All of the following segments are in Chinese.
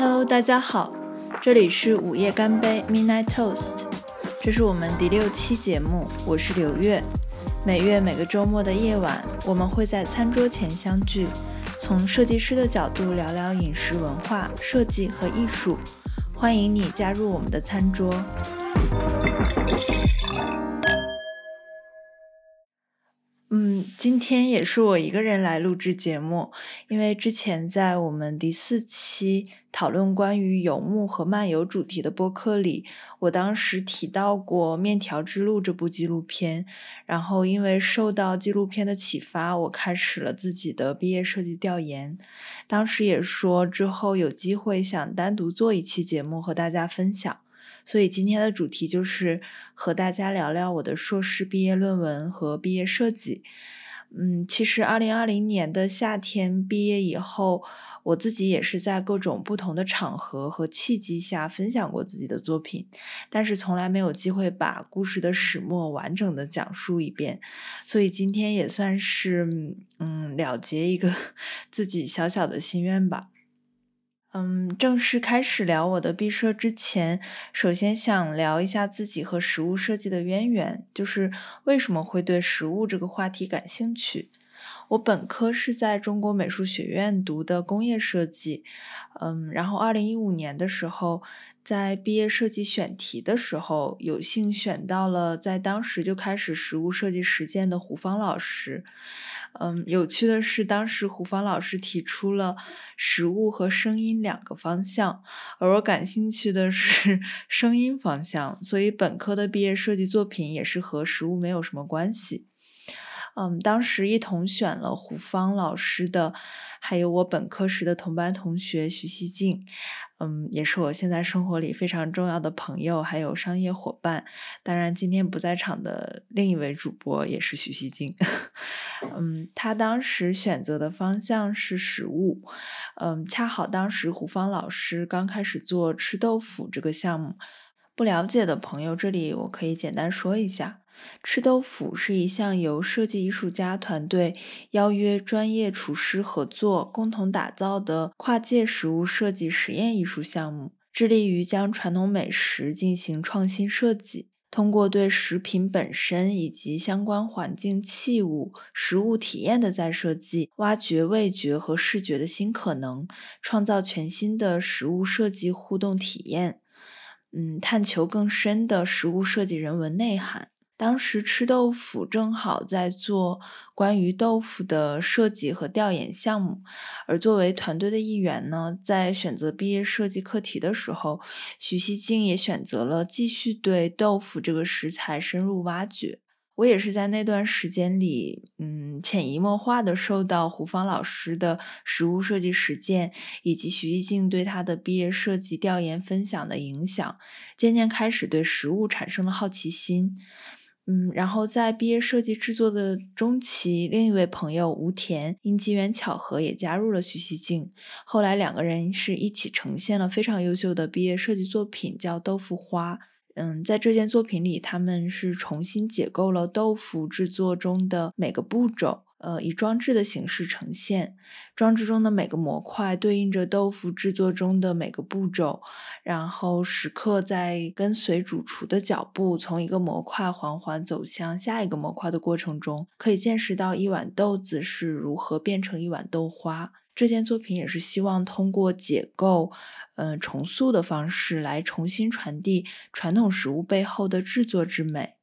Hello，大家好，这里是午夜干杯 Midnight Toast，这是我们第六期节目，我是刘月。每月每个周末的夜晚，我们会在餐桌前相聚，从设计师的角度聊聊饮食文化、设计和艺术。欢迎你加入我们的餐桌。天也是我一个人来录制节目，因为之前在我们第四期讨论关于游牧和漫游主题的播客里，我当时提到过《面条之路》这部纪录片，然后因为受到纪录片的启发，我开始了自己的毕业设计调研。当时也说之后有机会想单独做一期节目和大家分享。所以今天的主题就是和大家聊聊我的硕士毕业论文和毕业设计。嗯，其实二零二零年的夏天毕业以后，我自己也是在各种不同的场合和契机下分享过自己的作品，但是从来没有机会把故事的始末完整的讲述一遍。所以今天也算是嗯了结一个 自己小小的心愿吧。嗯，正式开始聊我的毕设之前，首先想聊一下自己和食物设计的渊源，就是为什么会对食物这个话题感兴趣。我本科是在中国美术学院读的工业设计，嗯，然后二零一五年的时候，在毕业设计选题的时候，有幸选到了在当时就开始实物设计实践的胡芳老师。嗯，有趣的是，当时胡芳老师提出了实物和声音两个方向，而我感兴趣的是 声音方向，所以本科的毕业设计作品也是和实物没有什么关系。嗯，当时一同选了胡芳老师的，还有我本科时的同班同学徐希静。嗯，也是我现在生活里非常重要的朋友，还有商业伙伴。当然，今天不在场的另一位主播也是徐熙静。嗯，他当时选择的方向是食物。嗯，恰好当时胡芳老师刚开始做吃豆腐这个项目，不了解的朋友，这里我可以简单说一下。吃豆腐是一项由设计艺术家团队邀约专业厨师合作，共同打造的跨界食物设计实验艺术项目，致力于将传统美食进行创新设计，通过对食品本身以及相关环境器物、食物体验的再设计，挖掘味觉和视觉的新可能，创造全新的食物设计互动体验。嗯，探求更深的食物设计人文内涵。当时吃豆腐正好在做关于豆腐的设计和调研项目，而作为团队的一员呢，在选择毕业设计课题的时候，徐熙静也选择了继续对豆腐这个食材深入挖掘。我也是在那段时间里，嗯，潜移默化的受到胡芳老师的食物设计实践，以及徐熙静对他的毕业设计调研分享的影响，渐渐开始对食物产生了好奇心。嗯，然后在毕业设计制作的中期，另一位朋友吴田因机缘巧合也加入了徐熙静。后来两个人是一起呈现了非常优秀的毕业设计作品，叫《豆腐花》。嗯，在这件作品里，他们是重新解构了豆腐制作中的每个步骤。呃，以装置的形式呈现，装置中的每个模块对应着豆腐制作中的每个步骤，然后时刻在跟随主厨的脚步，从一个模块缓缓走向下一个模块的过程中，可以见识到一碗豆子是如何变成一碗豆花。这件作品也是希望通过解构，嗯，重塑的方式来重新传递传统食物背后的制作之美。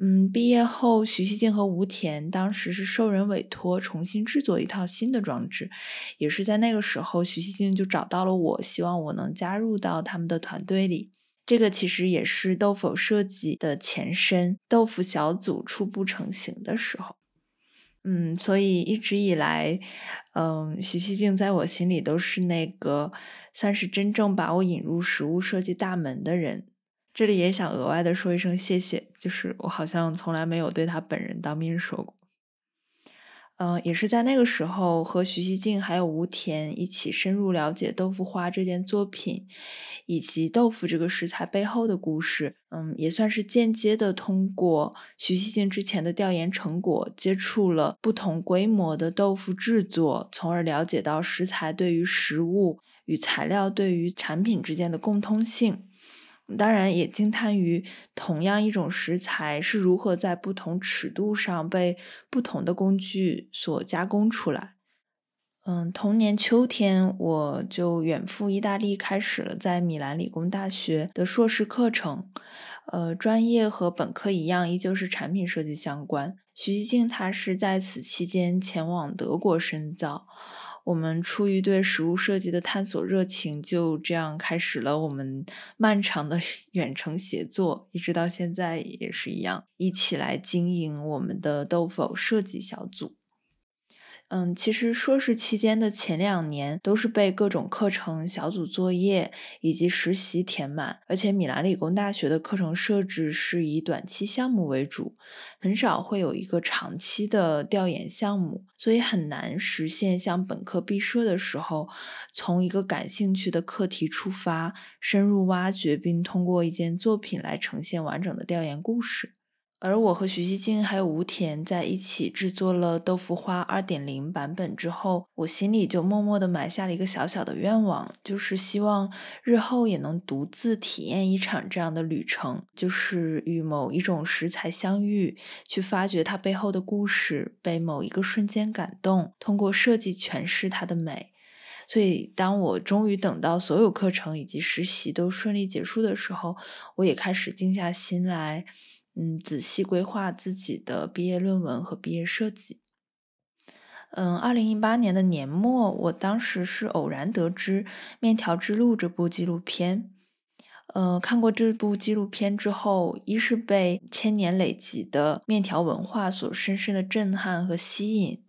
嗯，毕业后，徐熙静和吴田当时是受人委托重新制作一套新的装置，也是在那个时候，徐熙静就找到了我，希望我能加入到他们的团队里。这个其实也是豆腐设计的前身，豆腐小组初步成型的时候。嗯，所以一直以来，嗯，徐熙静在我心里都是那个算是真正把我引入食物设计大门的人。这里也想额外的说一声谢谢，就是我好像从来没有对他本人当面说过。嗯，也是在那个时候和徐熙静还有吴田一起深入了解豆腐花这件作品，以及豆腐这个食材背后的故事。嗯，也算是间接的通过徐熙静之前的调研成果，接触了不同规模的豆腐制作，从而了解到食材对于食物与材料对于产品之间的共通性。当然，也惊叹于同样一种食材是如何在不同尺度上被不同的工具所加工出来。嗯，同年秋天，我就远赴意大利，开始了在米兰理工大学的硕士课程。呃，专业和本科一样，依旧是产品设计相关。徐熙静他是在此期间前往德国深造。我们出于对食物设计的探索热情，就这样开始了我们 漫长的 远程协作，一直到现在也是一样，一起来经营我们的豆腐设计小组。嗯，其实硕士期间的前两年都是被各种课程、小组作业以及实习填满，而且米兰理工大学的课程设置是以短期项目为主，很少会有一个长期的调研项目，所以很难实现像本科毕设的时候，从一个感兴趣的课题出发，深入挖掘并通过一件作品来呈现完整的调研故事。而我和徐熙静还有吴田在一起制作了《豆腐花》二点零版本之后，我心里就默默的埋下了一个小小的愿望，就是希望日后也能独自体验一场这样的旅程，就是与某一种食材相遇，去发掘它背后的故事，被某一个瞬间感动，通过设计诠释它的美。所以，当我终于等到所有课程以及实习都顺利结束的时候，我也开始静下心来。嗯，仔细规划自己的毕业论文和毕业设计。嗯，二零一八年的年末，我当时是偶然得知《面条之路》这部纪录片。呃，看过这部纪录片之后，一是被千年累积的面条文化所深深的震撼和吸引；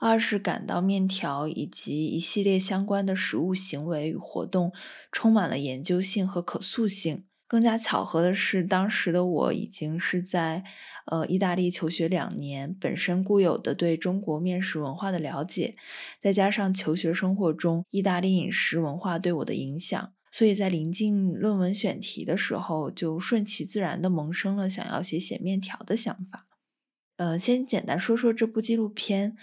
二是感到面条以及一系列相关的食物行为与活动充满了研究性和可塑性。更加巧合的是，当时的我已经是在呃意大利求学两年，本身固有的对中国面食文化的了解，再加上求学生活中意大利饮食文化对我的影响，所以在临近论文选题的时候，就顺其自然的萌生了想要写写面条的想法。呃，先简单说说这部纪录片。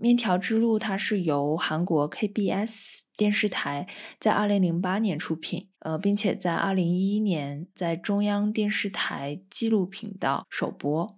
面条之路，它是由韩国 KBS 电视台在二零零八年出品，呃，并且在二零一一年在中央电视台纪录频道首播。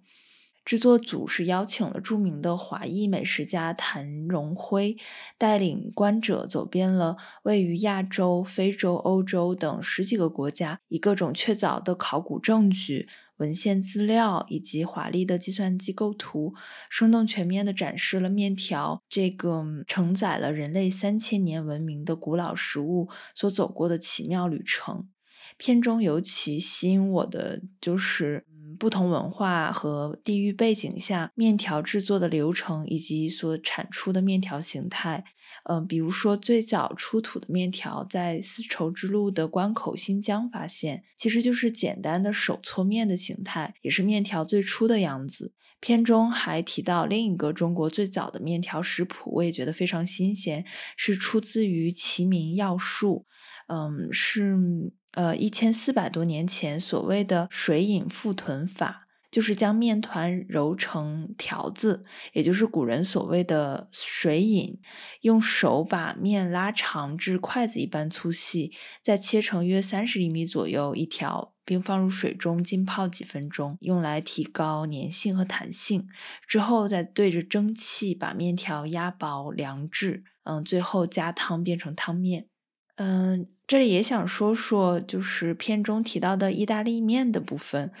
制作组是邀请了著名的华裔美食家谭荣辉，带领观者走遍了位于亚洲、非洲、欧洲等十几个国家，以各种确凿的考古证据。文献资料以及华丽的计算机构图，生动全面地展示了面条这个承载了人类三千年文明的古老食物所走过的奇妙旅程。片中尤其吸引我的就是。不同文化和地域背景下，面条制作的流程以及所产出的面条形态，嗯，比如说最早出土的面条在丝绸之路的关口新疆发现，其实就是简单的手搓面的形态，也是面条最初的样子。片中还提到另一个中国最早的面条食谱，我也觉得非常新鲜，是出自于《齐民要术》，嗯，是。呃，一千四百多年前，所谓的水饮覆豚法，就是将面团揉成条子，也就是古人所谓的水饮。用手把面拉长至筷子一般粗细，再切成约三十厘米左右一条，并放入水中浸泡几分钟，用来提高粘性和弹性。之后再对着蒸汽把面条压薄凉制，嗯，最后加汤变成汤面。嗯，这里也想说说，就是片中提到的意大利面的部分。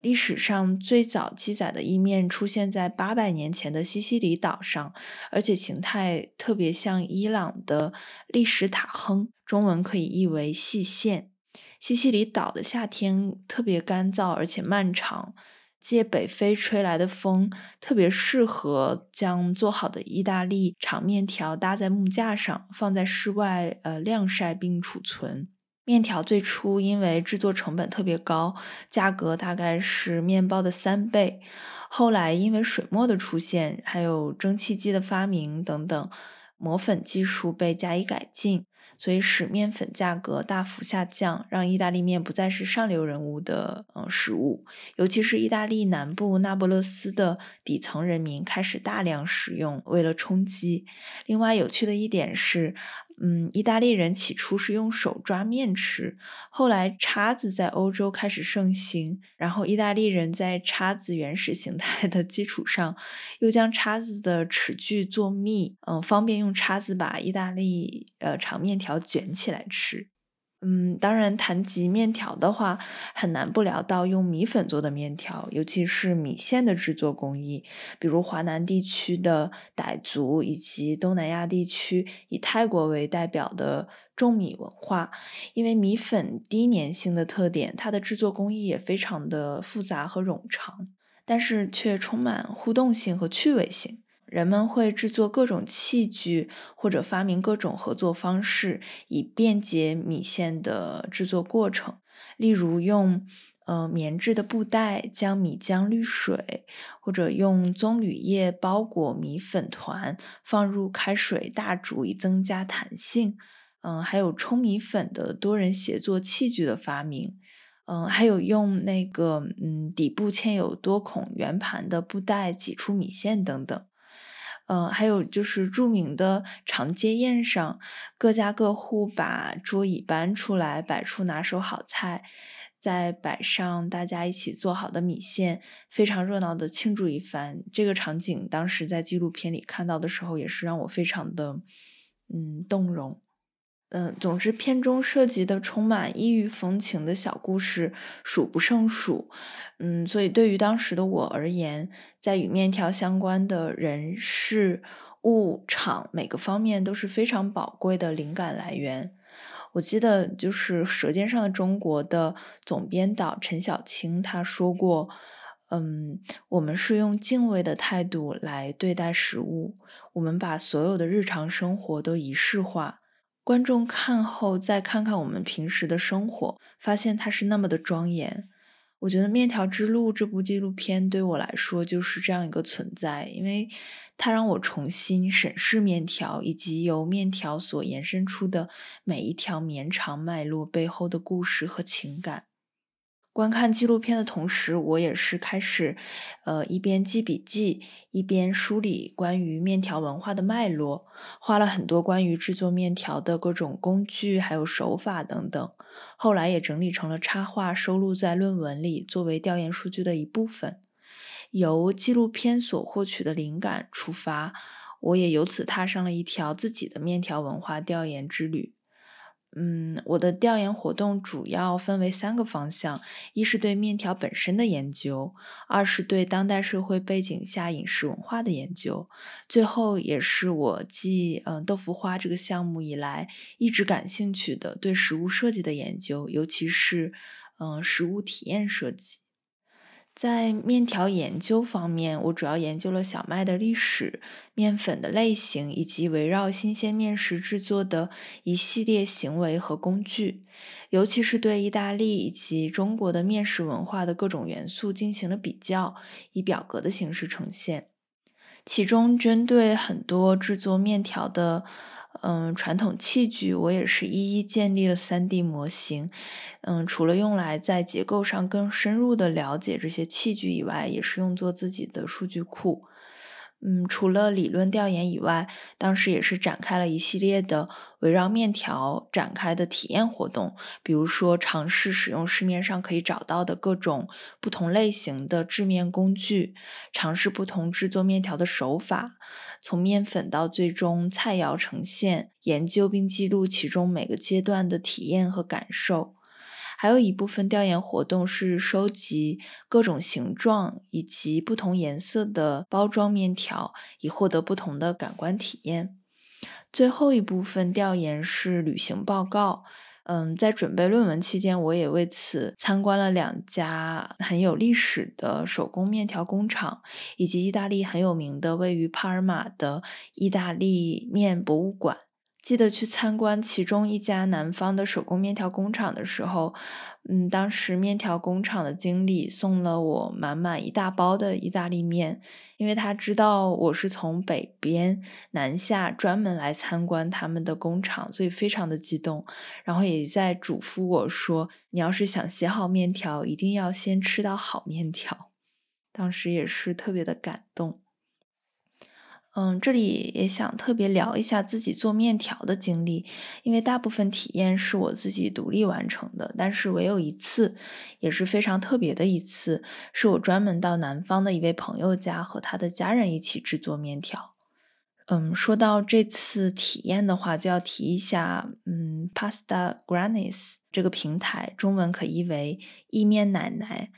历史上最早记载的意面出现在八百年前的西西里岛上，而且形态特别像伊朗的历史塔亨，中文可以译为细线。西西里岛的夏天特别干燥，而且漫长。借北非吹来的风，特别适合将做好的意大利长面条搭在木架上，放在室外呃晾晒并储存。面条最初因为制作成本特别高，价格大概是面包的三倍。后来因为水墨的出现，还有蒸汽机的发明等等，磨粉技术被加以改进，所以使面粉价格大幅下降，让意大利面不再是上流人物的嗯食物。尤其是意大利南部那不勒斯的底层人民开始大量使用，为了充饥。另外有趣的一点是。嗯，意大利人起初是用手抓面吃，后来叉子在欧洲开始盛行，然后意大利人在叉子原始形态的基础上，又将叉子的齿距做密，嗯，方便用叉子把意大利呃长面条卷起来吃。嗯，当然，谈及面条的话，很难不聊到用米粉做的面条，尤其是米线的制作工艺。比如华南地区的傣族，以及东南亚地区以泰国为代表的种米文化。因为米粉低粘性的特点，它的制作工艺也非常的复杂和冗长，但是却充满互动性和趣味性。人们会制作各种器具，或者发明各种合作方式，以便捷米线的制作过程。例如，用呃棉质的布袋将米浆滤水，或者用棕榈叶包裹米粉团，放入开水大煮以增加弹性。嗯，还有冲米粉的多人协作器具的发明。嗯，还有用那个嗯底部嵌有多孔圆盘的布袋挤出米线等等。嗯，还有就是著名的长街宴上，各家各户把桌椅搬出来，摆出拿手好菜，再摆上大家一起做好的米线，非常热闹的庆祝一番。这个场景当时在纪录片里看到的时候，也是让我非常的嗯动容。嗯，总之，片中涉及的充满异域风情的小故事数不胜数。嗯，所以对于当时的我而言，在与面条相关的人事物场每个方面都是非常宝贵的灵感来源。我记得就是《舌尖上的中国》的总编导陈小青他说过：“嗯，我们是用敬畏的态度来对待食物，我们把所有的日常生活都仪式化。”观众看后再看看我们平时的生活，发现它是那么的庄严。我觉得《面条之路》这部纪录片对我来说就是这样一个存在，因为它让我重新审视面条，以及由面条所延伸出的每一条绵长脉络背后的故事和情感。观看纪录片的同时，我也是开始，呃，一边记笔记，一边梳理关于面条文化的脉络，画了很多关于制作面条的各种工具，还有手法等等。后来也整理成了插画，收录在论文里，作为调研数据的一部分。由纪录片所获取的灵感出发，我也由此踏上了一条自己的面条文化调研之旅。嗯，我的调研活动主要分为三个方向：一是对面条本身的研究，二是对当代社会背景下饮食文化的研究，最后也是我继嗯豆腐花这个项目以来一直感兴趣的对食物设计的研究，尤其是嗯食物体验设计。在面条研究方面，我主要研究了小麦的历史、面粉的类型，以及围绕新鲜面食制作的一系列行为和工具，尤其是对意大利以及中国的面食文化的各种元素进行了比较，以表格的形式呈现。其中，针对很多制作面条的。嗯，传统器具我也是一一建立了 3D 模型。嗯，除了用来在结构上更深入的了解这些器具以外，也是用作自己的数据库。嗯，除了理论调研以外，当时也是展开了一系列的围绕面条展开的体验活动，比如说尝试使用市面上可以找到的各种不同类型的制面工具，尝试不同制作面条的手法，从面粉到最终菜肴呈现，研究并记录其中每个阶段的体验和感受。还有一部分调研活动是收集各种形状以及不同颜色的包装面条，以获得不同的感官体验。最后一部分调研是旅行报告。嗯，在准备论文期间，我也为此参观了两家很有历史的手工面条工厂，以及意大利很有名的位于帕尔马的意大利面博物馆。记得去参观其中一家南方的手工面条工厂的时候，嗯，当时面条工厂的经理送了我满满一大包的意大利面，因为他知道我是从北边南下专门来参观他们的工厂，所以非常的激动，然后也在嘱咐我说：“你要是想写好面条，一定要先吃到好面条。”当时也是特别的感动。嗯，这里也想特别聊一下自己做面条的经历，因为大部分体验是我自己独立完成的，但是唯有一次，也是非常特别的一次，是我专门到南方的一位朋友家和他的家人一起制作面条。嗯，说到这次体验的话，就要提一下，嗯，Pasta Grannis 这个平台，中文可译为意面奶奶，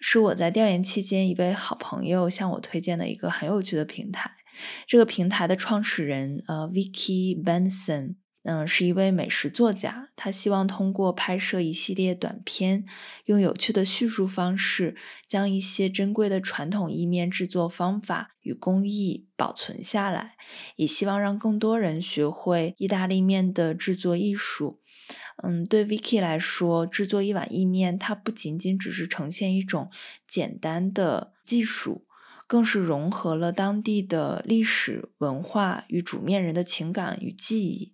是我在调研期间一位好朋友向我推荐的一个很有趣的平台。这个平台的创始人，呃，Vicky Benson，嗯，是一位美食作家。他希望通过拍摄一系列短片，用有趣的叙述方式，将一些珍贵的传统意面制作方法与工艺保存下来，也希望让更多人学会意大利面的制作艺术。嗯，对 Vicky 来说，制作一碗意面，它不仅仅只是呈现一种简单的技术。更是融合了当地的历史文化与煮面人的情感与记忆，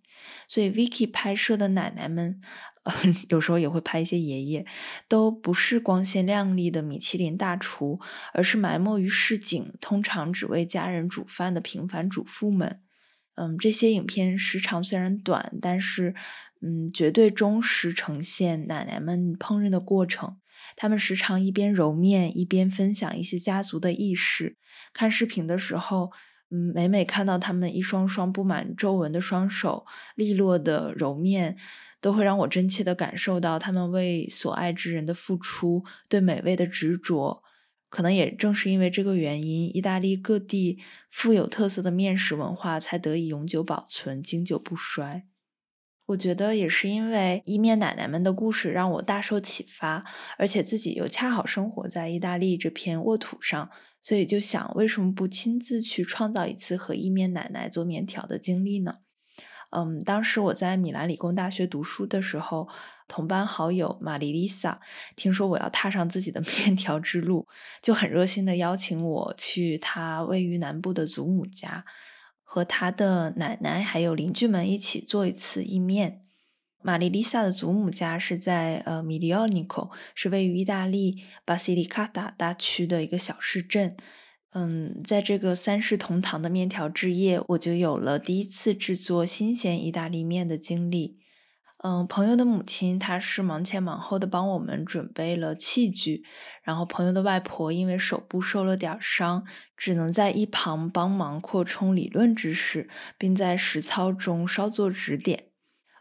所以 Vicky 拍摄的奶奶们，呃，有时候也会拍一些爷爷，都不是光鲜亮丽的米其林大厨，而是埋没于市井，通常只为家人煮饭的平凡主妇们。嗯，这些影片时长虽然短，但是，嗯，绝对忠实呈现奶奶们烹饪的过程。他们时常一边揉面，一边分享一些家族的轶事。看视频的时候，嗯，每每看到他们一双双布满皱纹的双手利落的揉面，都会让我真切的感受到他们为所爱之人的付出，对美味的执着。可能也正是因为这个原因，意大利各地富有特色的面食文化才得以永久保存，经久不衰。我觉得也是因为意面奶奶们的故事让我大受启发，而且自己又恰好生活在意大利这片沃土上，所以就想为什么不亲自去创造一次和意面奶奶做面条的经历呢？嗯，当时我在米兰理工大学读书的时候，同班好友玛丽丽萨听说我要踏上自己的 面条之路，就很热心的邀请我去她位于南部的祖母家。和他的奶奶还有邻居们一起做一次意面。玛丽丽萨的祖母家是在呃米利奥尼科，是位于意大利巴西利卡达大区的一个小市镇。嗯，在这个三世同堂的面条之夜，我就有了第一次制作新鲜意大利面的经历。嗯，朋友的母亲她是忙前忙后的帮我们准备了器具，然后朋友的外婆因为手部受了点伤，只能在一旁帮忙扩充理论知识，并在实操中稍作指点。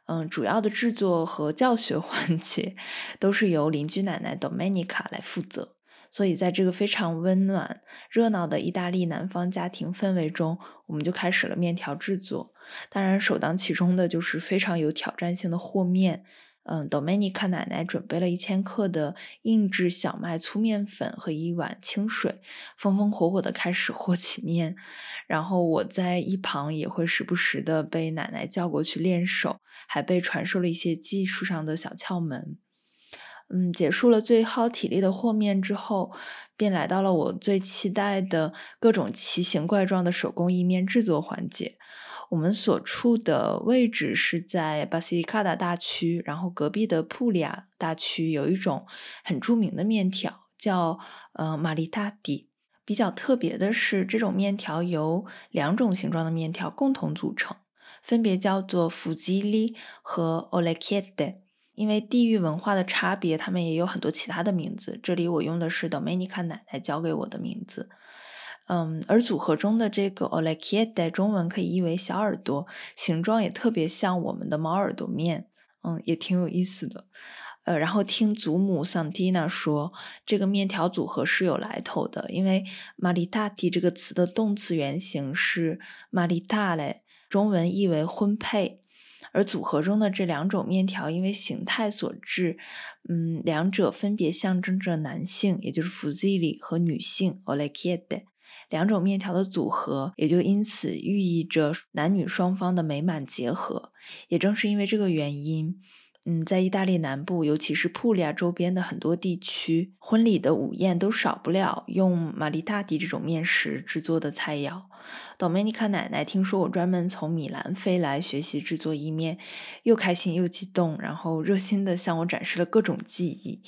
嗯，主要的制作和教学环节都是由邻居奶奶 Domenica 来负责。所以，在这个非常温暖、热闹的意大利南方家庭氛围中，我们就开始了面条制作。当然，首当其冲的就是非常有挑战性的和面。嗯，Domenica 奶奶准备了一千克的硬质小麦粗面粉和一碗清水，风风火火的开始和起面。然后我在一旁也会时不时的被奶奶叫过去练手，还被传授了一些技术上的小窍门。嗯，结束了最耗体力的和面之后，便来到了我最期待的各种奇形怪状的手工意面制作环节。我们所处的位置是在巴西利卡达大区，然后隔壁的普利亚大区有一种很著名的面条，叫呃玛丽塔蒂。比较特别的是，这种面条由两种形状的面条共同组成，分别叫做弗吉利和奥雷切德。因为地域文化的差别，他们也有很多其他的名字。这里我用的是 Domenica 奶奶教给我的名字。嗯，而组合中的这个 o l e k i e t 中文可以译为小耳朵，形状也特别像我们的猫耳朵面。嗯，也挺有意思的。呃，然后听祖母 Santina 说，这个面条组合是有来头的，因为 Maritati 这个词的动词原形是 Maritale，中文译为婚配。而组合中的这两种面条，因为形态所致，嗯，两者分别象征着男性，也就是 f u z i l i 和女性 o l e k i e t 两种面条的组合也就因此寓意着男女双方的美满结合。也正是因为这个原因。嗯，在意大利南部，尤其是普利亚周边的很多地区，婚礼的午宴都少不了用玛丽塔迪这种面食制作的菜肴。多梅尼卡奶奶听说我专门从米兰飞来学习制作意面，又开心又激动，然后热心地向我展示了各种技艺。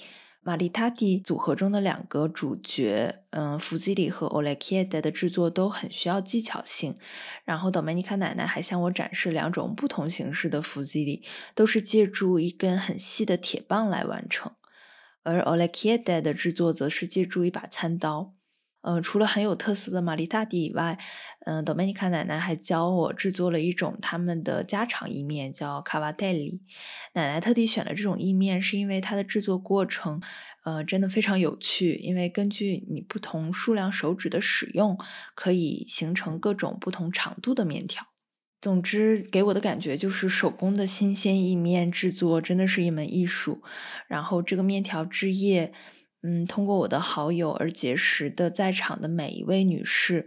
玛丽塔蒂组合中的两个主角，嗯，弗吉里和欧莱基耶的制作都很需要技巧性。然后，德梅尼卡奶奶还向我展示两种不同形式的弗吉里，都是借助一根很细的铁棒来完成。而欧莱基耶的制作则是借助一把餐刀。嗯，除了很有特色的玛丽大迪以外，嗯，多梅尼卡奶奶还教我制作了一种他们的家常意面，叫卡瓦戴里。奶奶特地选了这种意面，是因为它的制作过程，呃，真的非常有趣。因为根据你不同数量手指的使用，可以形成各种不同长度的面条。总之，给我的感觉就是手工的新鲜意面制作真的是一门艺术。然后这个面条之夜。嗯，通过我的好友而结识的在场的每一位女士，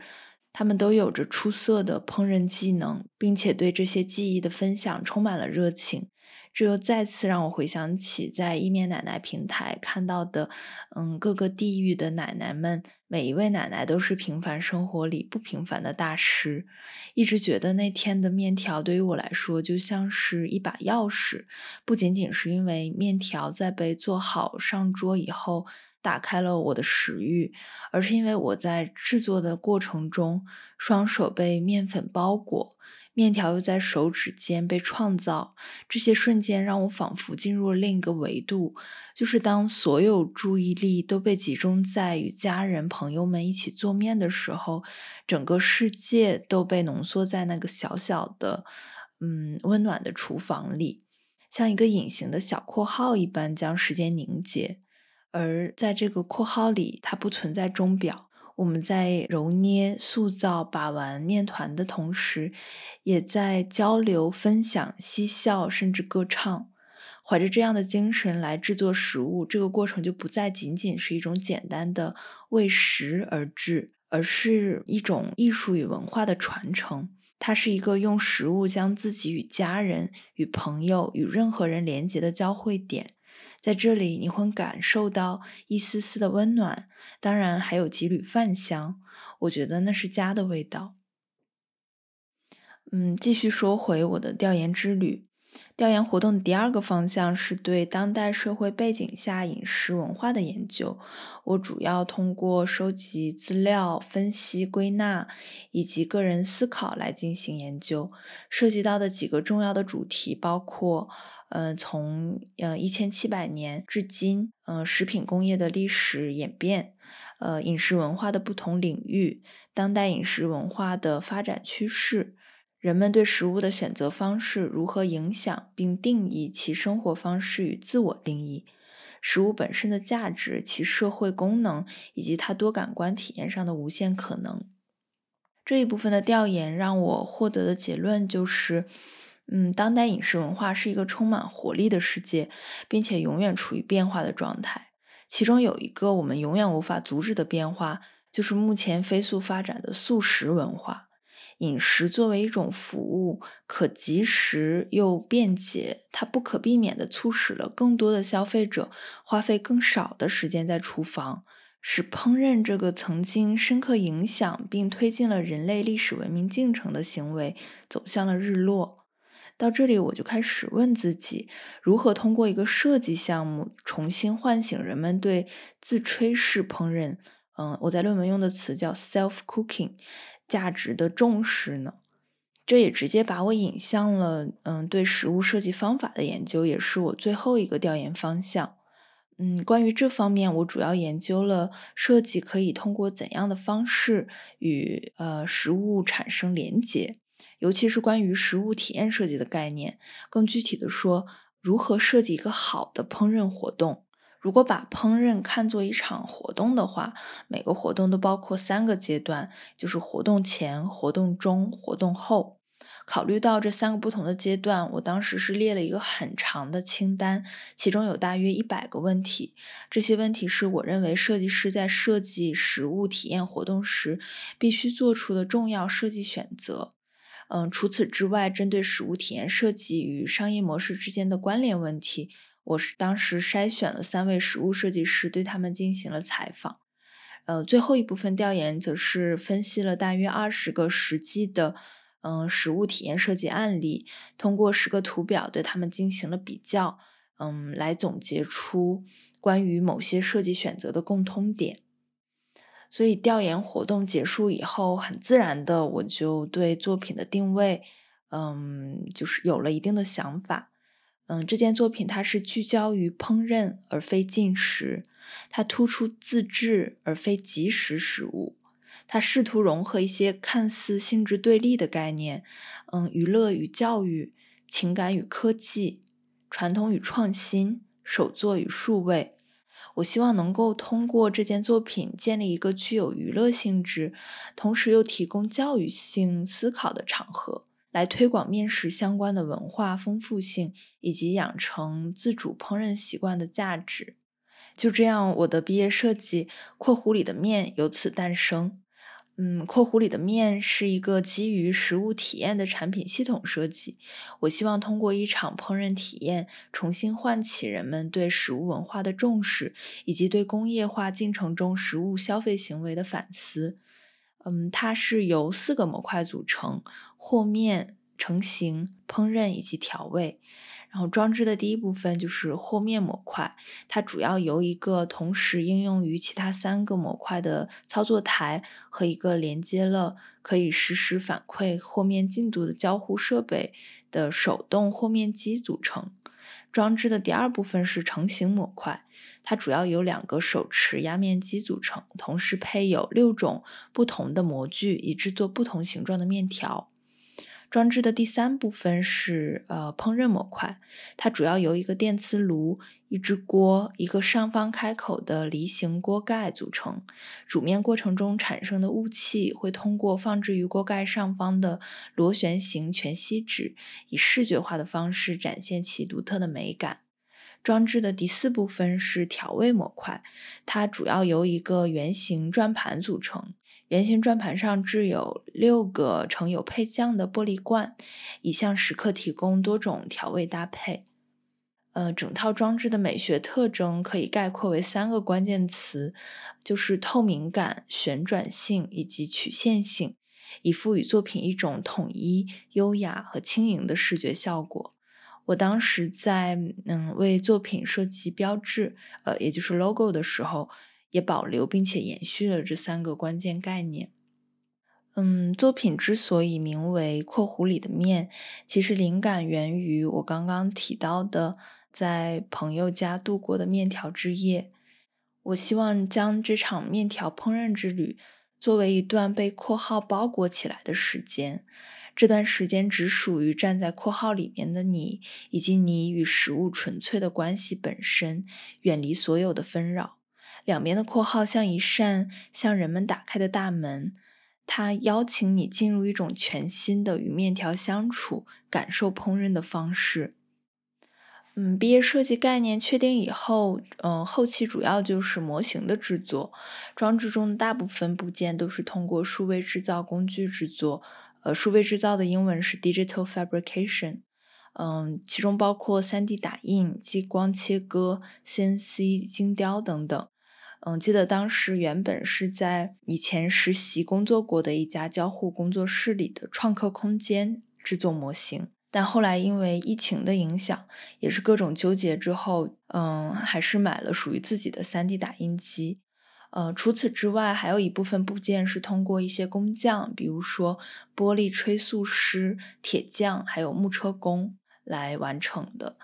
她们都有着出色的烹饪技能，并且对这些技艺的分享充满了热情。这又再次让我回想起在意面奶奶平台看到的，嗯，各个地域的奶奶们，每一位奶奶都是平凡生活里不平凡的大师。一直觉得那天的面条对于我来说就像是一把钥匙，不仅仅是因为面条在被做好上桌以后打开了我的食欲，而是因为我在制作的过程中，双手被面粉包裹。面条又在手指间被创造，这些瞬间让我仿佛进入了另一个维度，就是当所有注意力都被集中在与家人朋友们一起做面的时候，整个世界都被浓缩在那个小小的、嗯温暖的厨房里，像一个隐形的小括号一般将时间凝结，而在这个括号里，它不存在钟表。我们在揉捏、塑造、把玩面团的同时，也在交流、分享、嬉笑，甚至歌唱。怀着这样的精神来制作食物，这个过程就不再仅仅是一种简单的为食而制，而是一种艺术与文化的传承。它是一个用食物将自己与家人、与朋友、与任何人连接的交汇点。在这里，你会感受到一丝丝的温暖，当然还有几缕饭香。我觉得那是家的味道。嗯，继续说回我的调研之旅。调研活动的第二个方向是对当代社会背景下饮食文化的研究。我主要通过收集资料、分析、归纳以及个人思考来进行研究。涉及到的几个重要的主题包括：嗯，从呃一千七百年至今，嗯，食品工业的历史演变，呃，饮食文化的不同领域，当代饮食文化的发展趋势。人们对食物的选择方式如何影响并定义其生活方式与自我定义？食物本身的价值、其社会功能以及它多感官体验上的无限可能。这一部分的调研让我获得的结论就是：嗯，当代饮食文化是一个充满活力的世界，并且永远处于变化的状态。其中有一个我们永远无法阻止的变化，就是目前飞速发展的速食文化。饮食作为一种服务，可及时又便捷，它不可避免地促使了更多的消费者花费更少的时间在厨房，使烹饪这个曾经深刻影响并推进了人类历史文明进程的行为走向了日落。到这里，我就开始问自己：如何通过一个设计项目重新唤醒人们对自炊式烹饪？嗯，我在论文用的词叫 self cooking。价值的重视呢？这也直接把我引向了嗯，对食物设计方法的研究，也是我最后一个调研方向。嗯，关于这方面，我主要研究了设计可以通过怎样的方式与呃食物产生连结，尤其是关于食物体验设计的概念。更具体的说，如何设计一个好的烹饪活动。如果把烹饪看作一场活动的话，每个活动都包括三个阶段，就是活动前、活动中、活动后。考虑到这三个不同的阶段，我当时是列了一个很长的清单，其中有大约一百个问题。这些问题是我认为设计师在设计实物体验活动时必须做出的重要设计选择。嗯，除此之外，针对实物体验设计与商业模式之间的关联问题，我是当时筛选了三位实物设计师，对他们进行了采访。呃，最后一部分调研则是分析了大约二十个实际的。嗯，实物体验设计案例，通过十个图表对他们进行了比较，嗯，来总结出关于某些设计选择的共通点。所以调研活动结束以后，很自然的我就对作品的定位，嗯，就是有了一定的想法。嗯，这件作品它是聚焦于烹饪而非进食，它突出自制而非即食食物。它试图融合一些看似性质对立的概念，嗯，娱乐与教育、情感与科技、传统与创新、手作与数位。我希望能够通过这件作品建立一个具有娱乐性质，同时又提供教育性思考的场合，来推广面食相关的文化丰富性以及养成自主烹饪习惯的价值。就这样，我的毕业设计《括弧里的面》由此诞生。嗯，括弧里的面是一个基于食物体验的产品系统设计。我希望通过一场烹饪体验，重新唤起人们对食物文化的重视，以及对工业化进程中食物消费行为的反思。嗯，它是由四个模块组成：和面、成型、烹饪以及调味。然后装置的第一部分就是和面模块，它主要由一个同时应用于其他三个模块的操作台和一个连接了可以实时反馈和面进度的交互设备的手动和面机组成。装置的第二部分是成型模块，它主要由两个手持压面机组成，同时配有六种不同的模具以制作不同形状的面条。装置的第三部分是呃烹饪模块，它主要由一个电磁炉、一只锅、一个上方开口的梨形锅盖组成。煮面过程中产生的雾气会通过放置于锅盖上方的螺旋形全锡纸，以视觉化的方式展现其独特的美感。装置的第四部分是调味模块，它主要由一个圆形转盘组成。圆形转盘上置有六个盛有配酱的玻璃罐，以向食客提供多种调味搭配。呃，整套装置的美学特征可以概括为三个关键词，就是透明感、旋转性以及曲线性，以赋予作品一种统一、优雅和轻盈的视觉效果。我当时在嗯为作品设计标志，呃，也就是 logo 的时候。也保留并且延续了这三个关键概念。嗯，作品之所以名为《括弧里的面》，其实灵感源于我刚刚提到的在朋友家度过的面条之夜。我希望将这场面条烹饪之旅作为一段被括号包裹起来的时间。这段时间只属于站在括号里面的你，以及你与食物纯粹的关系本身，远离所有的纷扰。两边的括号像一扇向人们打开的大门，它邀请你进入一种全新的与面条相处、感受烹饪的方式。嗯，毕业设计概念确定以后，嗯，后期主要就是模型的制作。装置中的大部分部件都是通过数位制造工具制作。呃，数位制造的英文是 digital fabrication。嗯，其中包括 3D 打印、激光切割、CNC 精雕等等。嗯，记得当时原本是在以前实习工作过的一家交互工作室里的创客空间制作模型，但后来因为疫情的影响，也是各种纠结之后，嗯，还是买了属于自己的 3D 打印机。呃，除此之外，还有一部分部件是通过一些工匠，比如说玻璃吹塑师、铁匠，还有木车工来完成的。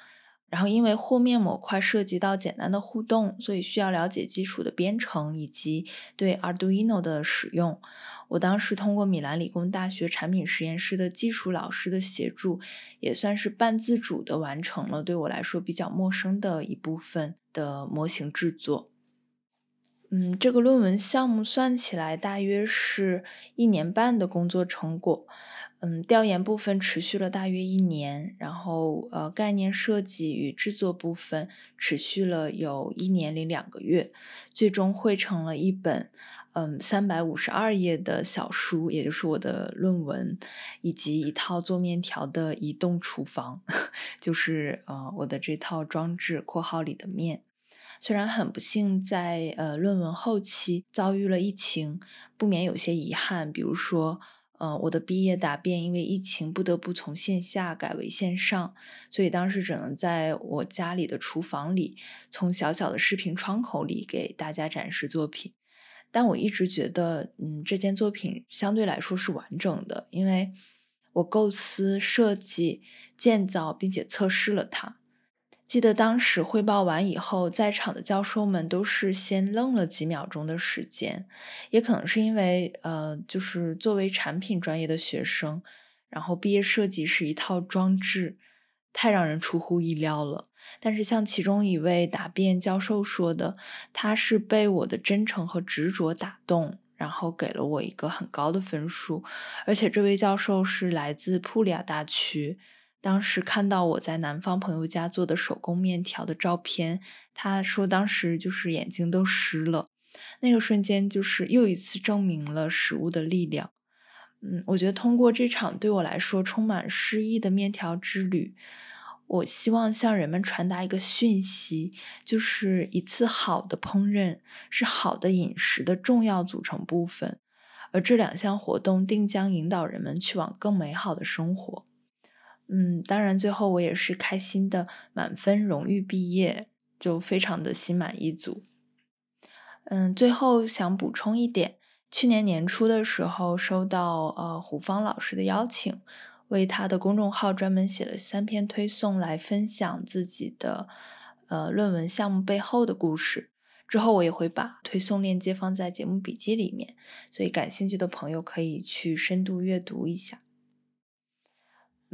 然后，因为和面模块涉及到简单的互动，所以需要了解基础的编程以及对 Arduino 的使用。我当时通过米兰理工大学产品实验室的技术老师的协助，也算是半自主的完成了对我来说比较陌生的一部分的模型制作。嗯，这个论文项目算起来大约是一年半的工作成果。嗯，调研部分持续了大约一年，然后呃，概念设计与制作部分持续了有一年零两个月，最终汇成了一本嗯三百五十二页的小书，也就是我的论文，以及一套做面条的移动厨房，就是呃我的这套装置（括号里的面）。虽然很不幸在呃论文后期遭遇了疫情，不免有些遗憾，比如说。嗯，我的毕业答辩因为疫情不得不从线下改为线上，所以当时只能在我家里的厨房里，从小小的视频窗口里给大家展示作品。但我一直觉得，嗯，这件作品相对来说是完整的，因为我构思、设计、建造并且测试了它。记得当时汇报完以后，在场的教授们都是先愣了几秒钟的时间，也可能是因为，呃，就是作为产品专业的学生，然后毕业设计是一套装置，太让人出乎意料了。但是像其中一位答辩教授说的，他是被我的真诚和执着打动，然后给了我一个很高的分数，而且这位教授是来自普利亚大区。当时看到我在南方朋友家做的手工面条的照片，他说当时就是眼睛都湿了。那个瞬间就是又一次证明了食物的力量。嗯，我觉得通过这场对我来说充满诗意的面条之旅，我希望向人们传达一个讯息，就是一次好的烹饪是好的饮食的重要组成部分，而这两项活动定将引导人们去往更美好的生活。嗯，当然，最后我也是开心的，满分荣誉毕业，就非常的心满意足。嗯，最后想补充一点，去年年初的时候收到呃胡芳老师的邀请，为他的公众号专门写了三篇推送来分享自己的呃论文项目背后的故事。之后我也会把推送链接放在节目笔记里面，所以感兴趣的朋友可以去深度阅读一下。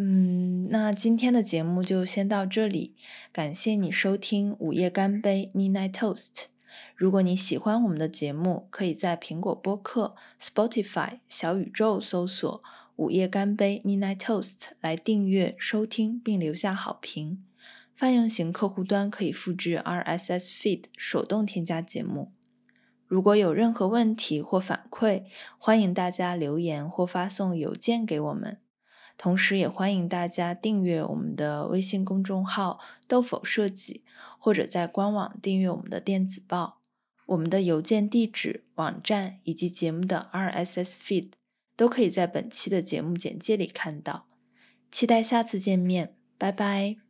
嗯，那今天的节目就先到这里，感谢你收听午夜干杯 （Midnight Toast）。如果你喜欢我们的节目，可以在苹果播客、Spotify、小宇宙搜索“午夜干杯 （Midnight Toast）” 来订阅、收听并留下好评。泛用型客户端可以复制 RSS feed 手动添加节目。如果有任何问题或反馈，欢迎大家留言或发送邮件给我们。同时，也欢迎大家订阅我们的微信公众号“豆否设计”，或者在官网订阅我们的电子报。我们的邮件地址、网站以及节目的 RSS feed 都可以在本期的节目简介里看到。期待下次见面，拜拜。